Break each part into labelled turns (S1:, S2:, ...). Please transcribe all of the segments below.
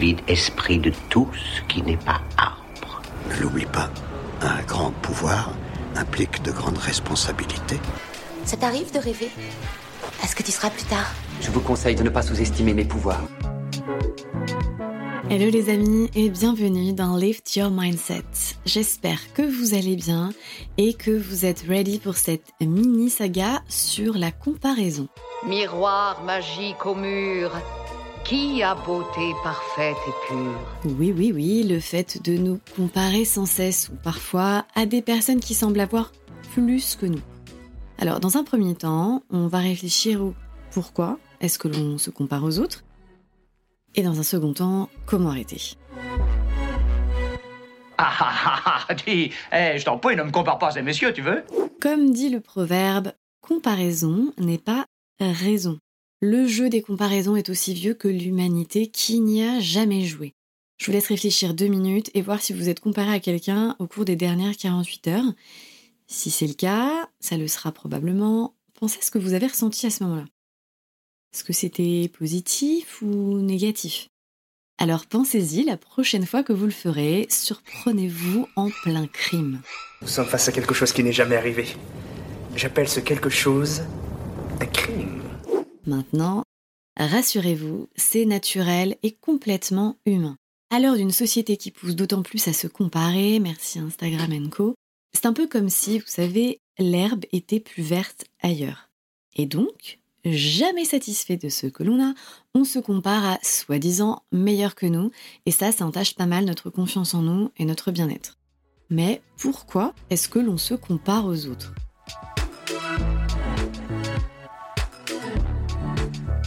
S1: vide esprit de tout ce qui n'est pas arbre.
S2: Ne l'oublie pas, un grand pouvoir implique de grandes responsabilités.
S3: Ça t'arrive de rêver Est-ce que tu seras plus tard?
S4: Je vous conseille de ne pas sous-estimer mes pouvoirs.
S5: Hello les amis et bienvenue dans Lift Your Mindset. J'espère que vous allez bien et que vous êtes ready pour cette mini saga sur la comparaison.
S6: Miroir magique au mur, qui a beauté parfaite et pure
S5: Oui, oui, oui, le fait de nous comparer sans cesse ou parfois à des personnes qui semblent avoir plus que nous. Alors dans un premier temps, on va réfléchir au pourquoi est-ce que l'on se compare aux autres et dans un second temps, comment arrêter
S7: Ah ah ah ah dis, eh, je t'en prie, ne me compare pas à ces messieurs, tu veux?
S5: Comme dit le proverbe, comparaison n'est pas raison. Le jeu des comparaisons est aussi vieux que l'humanité qui n'y a jamais joué. Je vous laisse réfléchir deux minutes et voir si vous êtes comparé à quelqu'un au cours des dernières 48 heures. Si c'est le cas, ça le sera probablement. Pensez à ce que vous avez ressenti à ce moment-là. Est-ce que c'était positif ou négatif? Alors pensez-y la prochaine fois que vous le ferez, surprenez-vous en plein crime.
S8: Nous sommes face à quelque chose qui n'est jamais arrivé. J'appelle ce quelque chose un crime.
S5: Maintenant, rassurez-vous, c'est naturel et complètement humain. À l'heure d'une société qui pousse d'autant plus à se comparer, merci Instagram Co, c'est un peu comme si, vous savez, l'herbe était plus verte ailleurs. Et donc, jamais satisfait de ce que l'on a, on se compare à soi-disant meilleur que nous, et ça, ça entache pas mal notre confiance en nous et notre bien-être. Mais pourquoi est-ce que l'on se compare aux autres?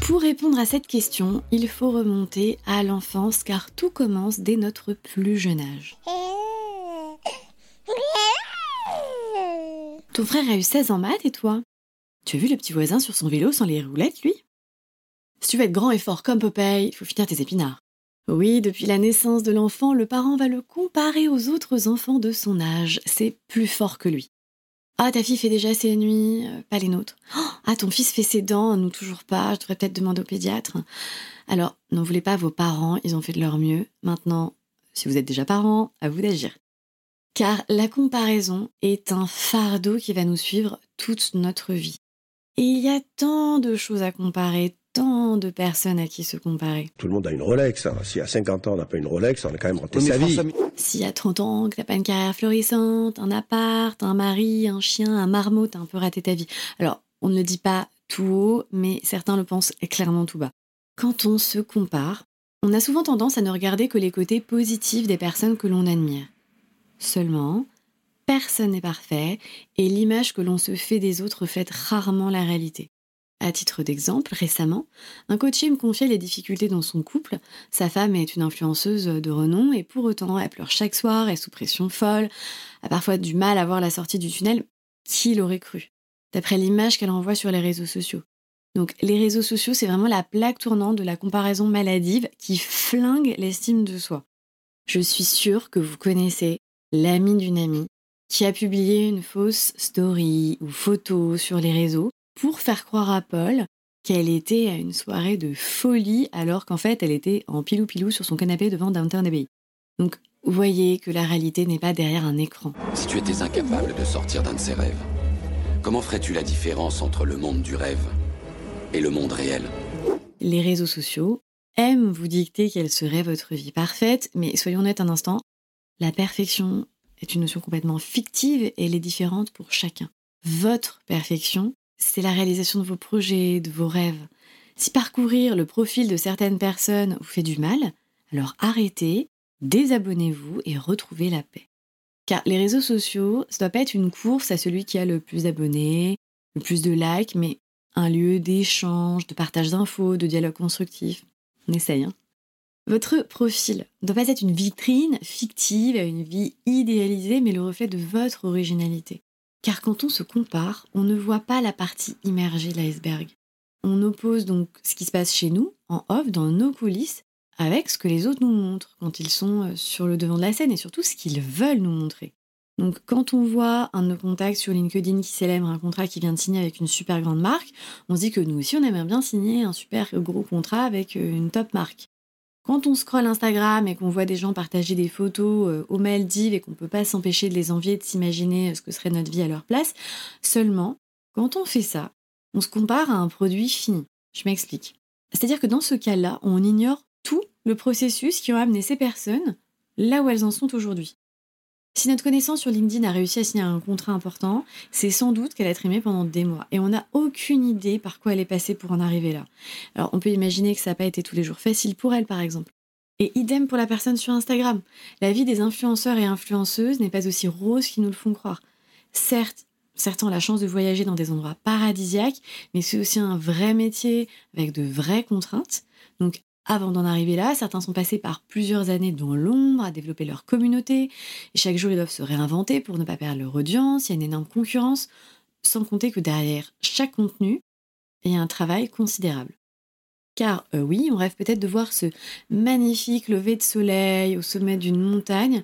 S5: Pour répondre à cette question, il faut remonter à l'enfance car tout commence dès notre plus jeune âge. Ton frère a eu 16 ans maths et toi? Tu as vu le petit voisin sur son vélo sans les roulettes, lui? Si tu veux être grand et fort comme Popeye, il faut finir tes épinards. Oui, depuis la naissance de l'enfant, le parent va le comparer aux autres enfants de son âge. C'est plus fort que lui. Ah, ta fille fait déjà ses nuits, euh, pas les nôtres. Oh, ah, ton fils fait ses dents, nous toujours pas, je devrais peut-être demander au pédiatre. Alors, n'en voulez pas vos parents, ils ont fait de leur mieux. Maintenant, si vous êtes déjà parent, à vous d'agir. Car la comparaison est un fardeau qui va nous suivre toute notre vie. Et il y a tant de choses à comparer, tant de personnes à qui se comparer.
S9: Tout le monde a une Rolex. Hein. Si à 50 ans on n'a pas une Rolex, on a quand même raté sa vie.
S5: Si à 30 ans que t'as pas une carrière florissante, un appart, un mari, un chien, un marmot, t'as un peu raté ta vie. Alors, on ne le dit pas tout haut, mais certains le pensent clairement tout bas. Quand on se compare, on a souvent tendance à ne regarder que les côtés positifs des personnes que l'on admire. Seulement, personne n'est parfait et l'image que l'on se fait des autres reflète rarement la réalité. À titre d'exemple, récemment, un coaché me confiait les difficultés dans son couple. Sa femme est une influenceuse de renom et pour autant, elle pleure chaque soir, est sous pression folle, a parfois du mal à voir la sortie du tunnel. Qui l'aurait cru D'après l'image qu'elle envoie sur les réseaux sociaux. Donc les réseaux sociaux, c'est vraiment la plaque tournante de la comparaison maladive qui flingue l'estime de soi. Je suis sûre que vous connaissez l'ami d'une amie qui a publié une fausse story ou photo sur les réseaux pour faire croire à Paul qu'elle était à une soirée de folie alors qu'en fait elle était en pilou-pilou sur son canapé devant Downtown Abbey. Donc vous voyez que la réalité n'est pas derrière un écran.
S10: Si tu étais incapable de sortir d'un de ces rêves, comment ferais-tu la différence entre le monde du rêve et le monde réel?
S5: Les réseaux sociaux aiment vous dicter quelle serait votre vie parfaite, mais soyons honnêtes un instant, la perfection est une notion complètement fictive et elle est différente pour chacun. Votre perfection, c'est la réalisation de vos projets, de vos rêves. Si parcourir le profil de certaines personnes vous fait du mal, alors arrêtez, désabonnez-vous et retrouvez la paix. Car les réseaux sociaux, ça doit pas être une course à celui qui a le plus d'abonnés, le plus de likes, mais un lieu d'échange, de partage d'infos, de dialogue constructif. On essaye, hein votre profil ne doit pas être une vitrine fictive à une vie idéalisée, mais le reflet de votre originalité. Car quand on se compare, on ne voit pas la partie immergée de l'iceberg. On oppose donc ce qui se passe chez nous, en off, dans nos coulisses, avec ce que les autres nous montrent quand ils sont euh, sur le devant de la scène et surtout ce qu'ils veulent nous montrer. Donc quand on voit un de nos contacts sur LinkedIn qui célèbre un contrat qui vient de signer avec une super grande marque, on se dit que nous aussi on aimerait bien signer un super gros contrat avec euh, une top marque. Quand on scrolle Instagram et qu'on voit des gens partager des photos euh, aux Maldives et qu'on ne peut pas s'empêcher de les envier, de s'imaginer euh, ce que serait notre vie à leur place, seulement, quand on fait ça, on se compare à un produit fini. Je m'explique. C'est-à-dire que dans ce cas-là, on ignore tout le processus qui ont amené ces personnes là où elles en sont aujourd'hui. Si notre connaissance sur LinkedIn a réussi à signer un contrat important, c'est sans doute qu'elle a trimé pendant des mois et on n'a aucune idée par quoi elle est passée pour en arriver là. Alors on peut imaginer que ça n'a pas été tous les jours facile pour elle par exemple. Et idem pour la personne sur Instagram. La vie des influenceurs et influenceuses n'est pas aussi rose qu'ils nous le font croire. Certes, certains ont la chance de voyager dans des endroits paradisiaques, mais c'est aussi un vrai métier avec de vraies contraintes. Donc avant d'en arriver là, certains sont passés par plusieurs années dans l'ombre à développer leur communauté, et chaque jour ils doivent se réinventer pour ne pas perdre leur audience, il y a une énorme concurrence, sans compter que derrière chaque contenu, il y a un travail considérable. Car euh, oui, on rêve peut-être de voir ce magnifique lever de soleil au sommet d'une montagne.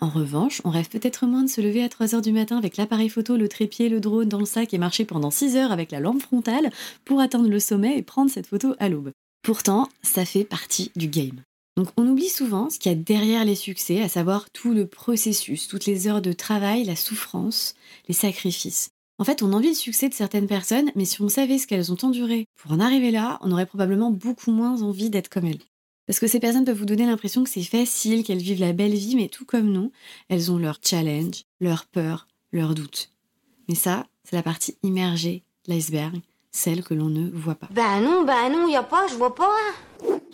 S5: En revanche, on rêve peut-être moins de se lever à 3h du matin avec l'appareil photo, le trépied, le drone dans le sac et marcher pendant 6 heures avec la lampe frontale pour atteindre le sommet et prendre cette photo à l'aube. Pourtant, ça fait partie du game. Donc on oublie souvent ce qu'il y a derrière les succès, à savoir tout le processus, toutes les heures de travail, la souffrance, les sacrifices. En fait, on envie le succès de certaines personnes, mais si on savait ce qu'elles ont enduré pour en arriver là, on aurait probablement beaucoup moins envie d'être comme elles. Parce que ces personnes peuvent vous donner l'impression que c'est facile, qu'elles vivent la belle vie, mais tout comme nous, elles ont leurs challenges, leurs peurs, leurs doutes. Mais ça, c'est la partie immergée de l'iceberg celle que l'on ne voit pas.
S3: Bah non, bah non, y a pas, je vois pas.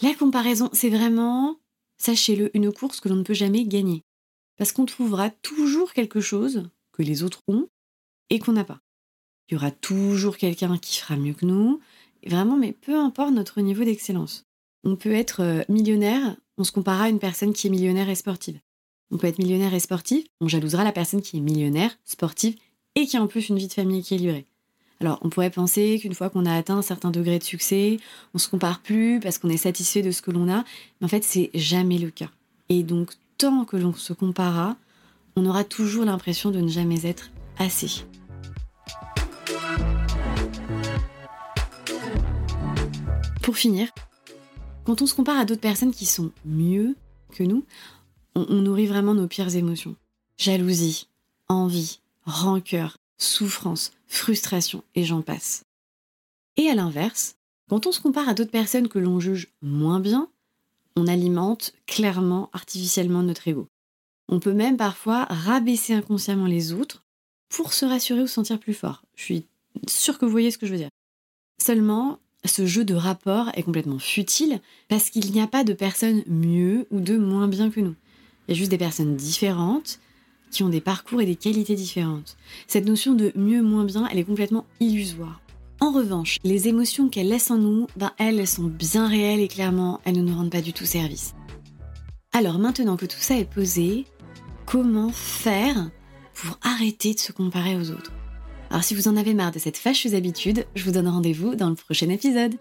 S5: La comparaison, c'est vraiment, sachez-le, une course que l'on ne peut jamais gagner. Parce qu'on trouvera toujours quelque chose que les autres ont et qu'on n'a pas. Il y aura toujours quelqu'un qui fera mieux que nous. Vraiment, mais peu importe notre niveau d'excellence. On peut être euh, millionnaire, on se comparera à une personne qui est millionnaire et sportive. On peut être millionnaire et sportif, on jalousera la personne qui est millionnaire, sportive et qui a en plus une vie de famille équilibrée. Alors, on pourrait penser qu'une fois qu'on a atteint un certain degré de succès, on se compare plus parce qu'on est satisfait de ce que l'on a. Mais en fait, c'est jamais le cas. Et donc, tant que l'on se comparera, on aura toujours l'impression de ne jamais être assez. Pour finir, quand on se compare à d'autres personnes qui sont mieux que nous, on nourrit vraiment nos pires émotions. Jalousie, envie, rancœur, souffrance, frustration et j'en passe. Et à l'inverse, quand on se compare à d'autres personnes que l'on juge moins bien, on alimente clairement, artificiellement notre ego. On peut même parfois rabaisser inconsciemment les autres pour se rassurer ou se sentir plus fort. Je suis sûre que vous voyez ce que je veux dire. Seulement, ce jeu de rapport est complètement futile parce qu'il n'y a pas de personnes mieux ou de moins bien que nous. Il y a juste des personnes différentes qui ont des parcours et des qualités différentes. Cette notion de mieux, moins bien, elle est complètement illusoire. En revanche, les émotions qu'elle laisse en nous, ben elles, elles sont bien réelles et clairement, elles ne nous rendent pas du tout service. Alors maintenant que tout ça est posé, comment faire pour arrêter de se comparer aux autres? Alors si vous en avez marre de cette fâcheuse habitude, je vous donne rendez-vous dans le prochain épisode.